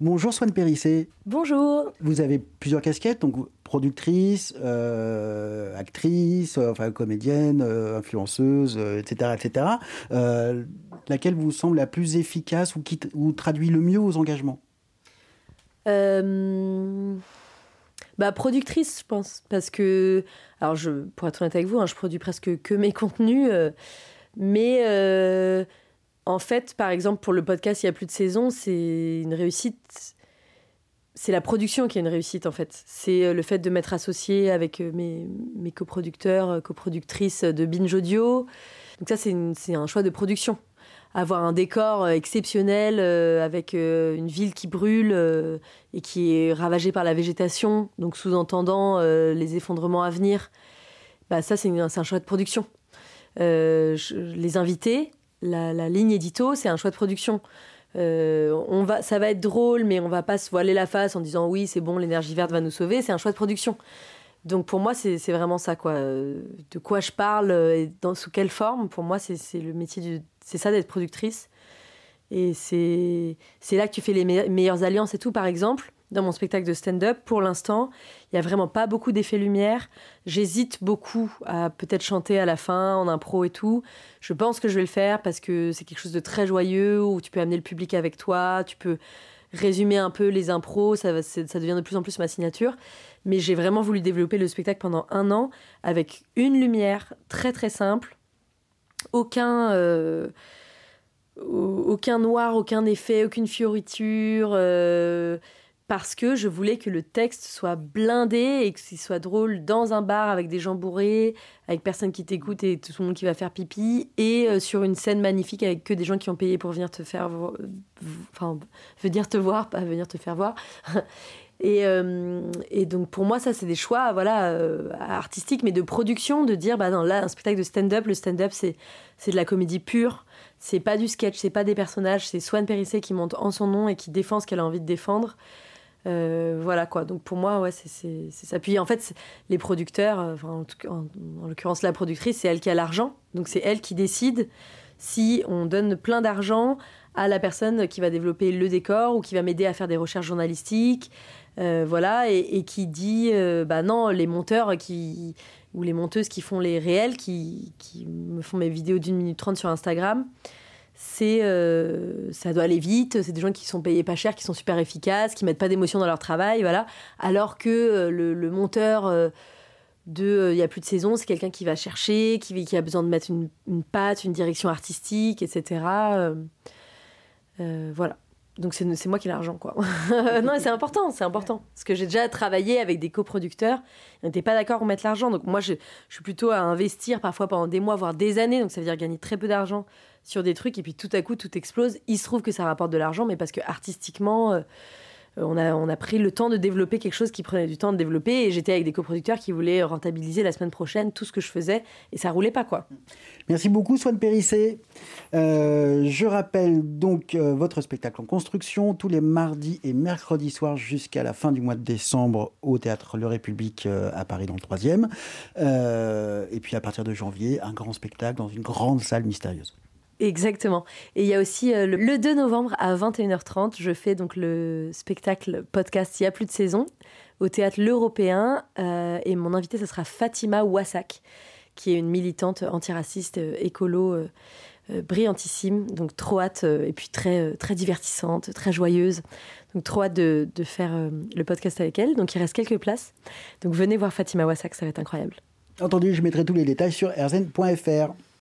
Bonjour Swan Périssé. Bonjour. Vous avez plusieurs casquettes, donc productrice, euh, actrice, euh, enfin comédienne, euh, influenceuse, etc., etc. laquelle vous semble la plus efficace ou qui ou traduit le mieux vos engagements? Bah, productrice, je pense, parce que, alors je, pour être honnête avec vous, hein, je produis presque que mes contenus, mais en fait, par exemple, pour le podcast Il y a plus de saison, c'est une réussite. C'est la production qui est une réussite, en fait. C'est euh, le fait de m'être associé avec euh, mes, mes coproducteurs, euh, coproductrices de Binge Audio. Donc ça, c'est un choix de production. Avoir un décor exceptionnel avec une ville qui brûle et qui est ravagée par la végétation, donc sous-entendant les effondrements à venir, bah ça, c'est un choix de production. les invités, la, ligne édito, c'est un choix de production. Euh, on va, ça va être drôle, mais on va pas se voiler la face en disant oui, c'est bon, l'énergie verte va nous sauver. C'est un choix de production. Donc pour moi, c'est vraiment ça, quoi. De quoi je parle et dans, sous quelle forme. Pour moi, c'est le métier c'est ça d'être productrice. Et c'est là que tu fais les meilleures alliances et tout. Par exemple, dans mon spectacle de stand-up. Pour l'instant, il n'y a vraiment pas beaucoup d'effets lumière. J'hésite beaucoup à peut-être chanter à la fin, en impro et tout. Je pense que je vais le faire parce que c'est quelque chose de très joyeux où tu peux amener le public avec toi, tu peux résumer un peu les impros, ça, devient de plus en plus ma signature. Mais j'ai vraiment voulu développer le spectacle pendant un an avec une lumière très très simple, aucun. Euh, aucun noir, aucun effet, aucune fioriture. Euh, parce que je voulais que le texte soit blindé et que ce soit drôle dans un bar avec des gens bourrés, avec personne qui t'écoute et tout le monde qui va faire pipi, et euh, sur une scène magnifique avec que des gens qui ont payé pour venir te faire, enfin, venir te voir, pas venir te faire voir. Et, euh, et, donc pour moi, ça, c'est des choix voilà, euh, artistiques, mais de production, de dire, bah non, là, un spectacle de stand-up, le stand-up, c'est, c'est de la comédie pure. C'est pas du sketch, c'est pas des personnages, c'est Swan Périssé qui monte en son nom et qui défend ce qu'elle a envie de défendre. Euh, voilà quoi. Donc pour moi, ouais, c'est ça. Puis en fait, les producteurs, euh, en, en, l'occurrence la productrice, c'est elle qui a l'argent. Donc c'est elle qui décide si on donne plein d'argent à la personne qui va développer le décor ou qui va m'aider à faire des recherches journalistiques. Euh, voilà, et, qui dit, bah non, les monteurs qui, ou les monteuses qui font les réels, qui, qui me font mes vidéos d'une minute trente sur Instagram, c'est euh, ça doit aller vite, c'est des gens qui sont payés pas cher, qui sont super efficaces, qui mettent pas d'émotion dans leur travail, voilà. Alors que euh, le, monteur euh, de il y a plus de saison, c'est quelqu'un qui va chercher, qui, a besoin de mettre une, une patte, une direction artistique, etc. voilà. Donc c'est moi qui ai l'argent, quoi. non, c'est important, c'est important. Parce que j'ai déjà travaillé avec des coproducteurs, ils n'étaient pas d'accord pour mettre l'argent. Donc moi, je, je, suis plutôt à investir parfois pendant des mois, voire des années. Donc ça veut dire gagner très peu d'argent sur des trucs et puis tout à coup tout explose. Il se trouve que ça rapporte de l'argent, mais parce que artistiquement, euh, on, a, on a pris le temps de développer quelque chose qui prenait du temps de développer et j'étais avec des coproducteurs qui voulaient rentabiliser la semaine prochaine tout ce que je faisais et ça roulait pas quoi. Merci beaucoup Swan Périssé. Euh, je rappelle donc euh, votre spectacle en construction tous les mardis et mercredis soirs jusqu'à la fin du mois de décembre au théâtre Le République à Paris dans le 3e. et puis à partir de janvier, un grand spectacle dans une grande salle mystérieuse. Exactement. Et il y a aussi euh, le 2 novembre à 21h30, je fais donc le spectacle podcast Il y a plus de saison au théâtre L'Européen. Euh, et mon invité, ce sera Fatima Wassak, qui est une militante antiraciste, euh, écolo, brillantissime. Donc trop hâte, et puis très, très divertissante, très joyeuse. Donc trop hâte de, de faire le podcast avec elle. Donc il reste quelques places. Donc venez voir Fatima Wassak, ça va être incroyable. Entendu, je mettrai tous les détails sur rzn.fr.